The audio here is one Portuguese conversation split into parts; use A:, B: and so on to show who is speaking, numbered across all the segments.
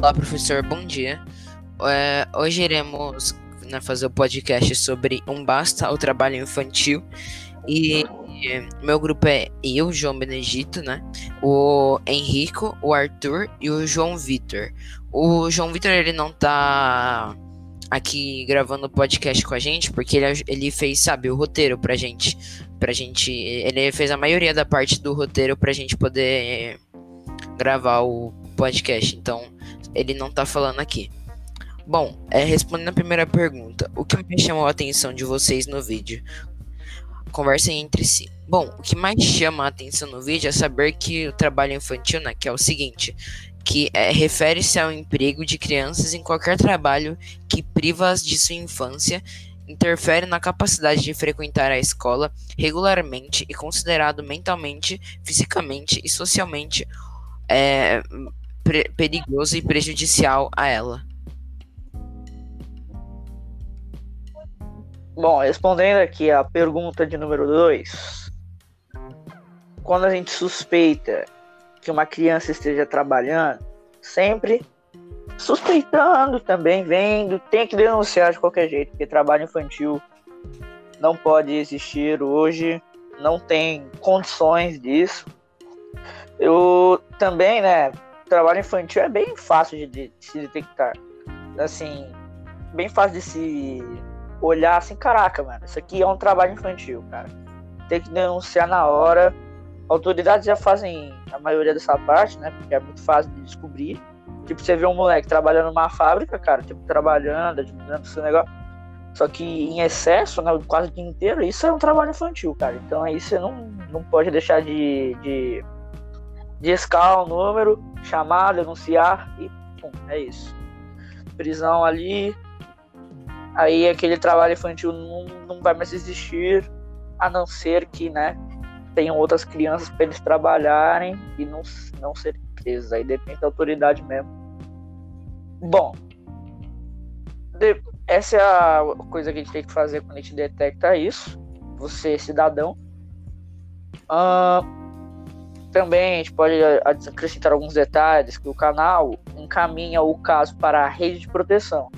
A: Olá, professor, bom dia. É, hoje iremos né, fazer o um podcast sobre um basta ao trabalho infantil. E meu grupo é eu, João Benedito, né? O Henrico, o Arthur e o João Vitor. O João Vitor ele não tá aqui gravando o podcast com a gente porque ele, ele fez, sabe, o roteiro pra gente. Pra gente. Ele fez a maioria da parte do roteiro pra gente poder gravar o podcast. Então, ele não tá falando aqui. Bom, é, respondendo a primeira pergunta, o que me chamou a atenção de vocês no vídeo? Conversem entre si. Bom, o que mais chama a atenção no vídeo é saber que o trabalho infantil, né, que é o seguinte, que é, refere-se ao emprego de crianças em qualquer trabalho que priva-as de sua infância, interfere na capacidade de frequentar a escola regularmente e considerado mentalmente, fisicamente e socialmente é, perigoso e prejudicial a ela.
B: Bom, respondendo aqui a pergunta de número 2, quando a gente suspeita que uma criança esteja trabalhando, sempre suspeitando também, vendo, tem que denunciar de qualquer jeito, porque trabalho infantil não pode existir hoje, não tem condições disso. Eu também, né, trabalho infantil é bem fácil de, de, se detectar. Assim, bem fácil de se olhar assim, caraca, mano, isso aqui é um trabalho infantil, cara. Tem que denunciar na hora. Autoridades já fazem a maioria dessa parte, né? Porque é muito fácil de descobrir. Tipo, você vê um moleque trabalhando numa fábrica, cara, tipo, trabalhando, administrando esse negócio. Só que em excesso, né, quase o dia inteiro, isso é um trabalho infantil, cara. Então aí você não, não pode deixar de, de discar o número, chamar, denunciar e pum, é isso. Prisão ali. Aí aquele trabalho infantil não, não vai mais existir, a não ser que, né, tenham outras crianças para eles trabalharem e não, não serem presos. Aí depende da autoridade mesmo. Bom, de, essa é a coisa que a gente tem que fazer quando a gente detecta isso. Você, cidadão. Uh, também a gente pode acrescentar alguns detalhes que o canal encaminha o caso para a rede de proteção.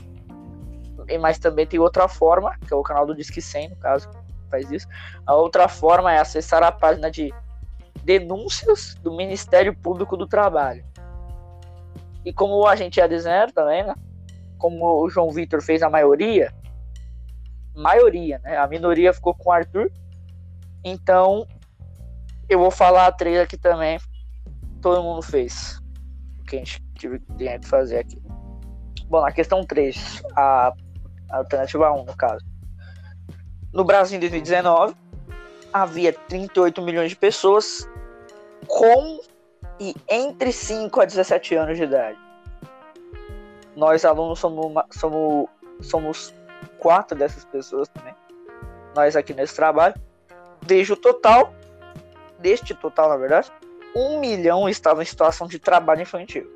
B: Mas também tem outra forma, que é o canal do Disque 100, no caso, faz isso. A outra forma é acessar a página de denúncias do Ministério Público do Trabalho. E como a gente é dizendo também, né? Como o João Vitor fez a maioria, maioria, né? A minoria ficou com o Arthur. Então, eu vou falar três aqui também. Todo mundo fez. O que a gente tive que fazer aqui. Bom, na questão 3, a, a alternativa 1, no caso. No Brasil, em 2019, havia 38 milhões de pessoas com e entre 5 a 17 anos de idade. Nós, alunos, somos, uma, somos, somos quatro dessas pessoas também. Nós aqui nesse trabalho. Veja o total deste total, na verdade, um milhão estavam em situação de trabalho infantil.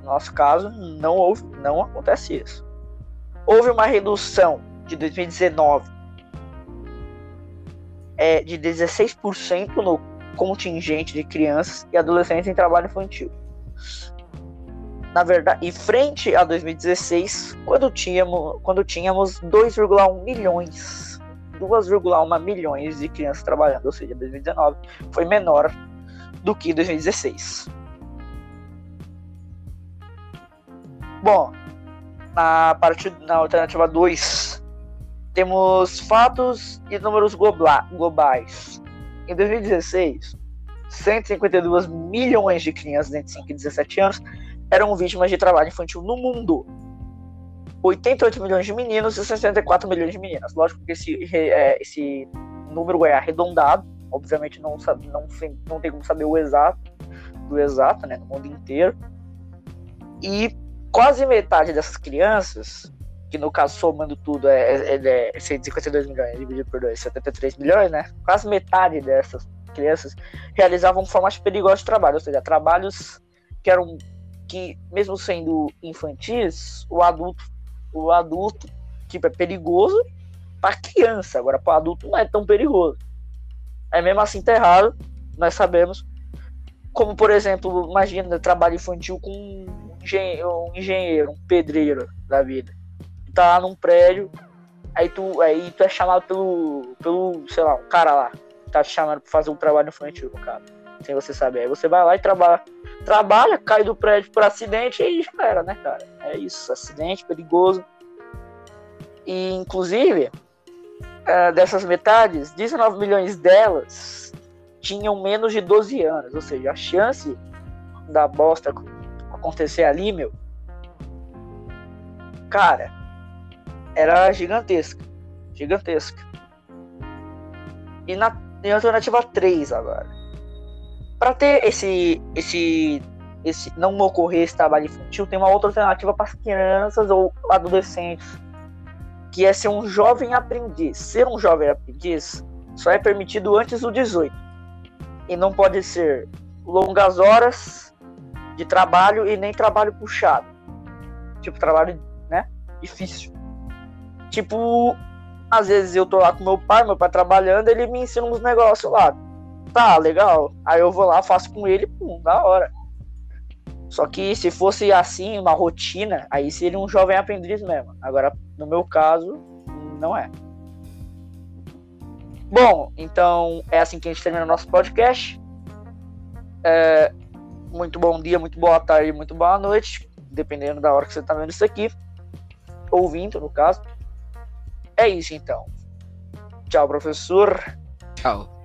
B: No nosso caso, não houve, não acontece isso. Houve uma redução de 2019 é, de 16% no contingente de crianças e adolescentes em trabalho infantil. Na verdade, e frente a 2016, quando tínhamos, quando tínhamos 2,1 milhões 2,1 milhões de crianças trabalhando, ou seja, 2019 foi menor do que 2016. Bom, na parte na alternativa 2, temos fatos e números globais. Em 2016, 152 milhões de crianças entre 5 e 17 anos eram vítimas de trabalho infantil no mundo. 88 milhões de meninos e 64 milhões de meninas. Lógico que esse, é, esse número é arredondado, obviamente não, sabe, não, não tem como saber o exato do exato, né, no mundo inteiro. E quase metade dessas crianças, que no caso somando tudo é, é, é 152 milhões dividido por 2, 73 milhões, né? Quase metade dessas crianças realizavam formas perigosas de trabalho, ou seja, trabalhos que eram que mesmo sendo infantis, o adulto o adulto, tipo, é perigoso para criança, agora para adulto não é tão perigoso. É mesmo assim tá errado, nós sabemos. Como, por exemplo, imagina trabalho infantil com um engenheiro, um pedreiro da vida. Tá lá num prédio, aí tu, aí tu é chamado pelo, pelo, sei lá, um cara lá, tá te chamando pra fazer um trabalho infantil no cara. Sem você saber. Aí você vai lá e trabalha, trabalha, cai do prédio por acidente e já era, né, cara? É isso, acidente perigoso. E, inclusive, uh, dessas metades, 19 milhões delas tinham menos de 12 anos. Ou seja, a chance da bosta acontecer ali, meu, cara, era gigantesca. Gigantesca. E na em alternativa 3 agora. Para ter esse, esse, esse não ocorrer esse trabalho infantil, tem uma outra alternativa para as crianças ou adolescentes que é ser um jovem aprendiz. Ser um jovem aprendiz só é permitido antes do 18. E não pode ser longas horas de trabalho e nem trabalho puxado. Tipo, trabalho, né? Difícil. Tipo, às vezes eu tô lá com meu pai, meu pai trabalhando, ele me ensina uns negócios lá. Tá, legal. Aí eu vou lá, faço com ele, pum, da hora. Só que se fosse assim, uma rotina, aí seria um jovem aprendiz mesmo. Agora, no meu caso, não é. Bom, então é assim que a gente termina o nosso podcast. É, muito bom dia, muito boa tarde, muito boa noite, dependendo da hora que você está vendo isso aqui. Ouvindo, no caso. É isso então. Tchau, professor.
A: Tchau.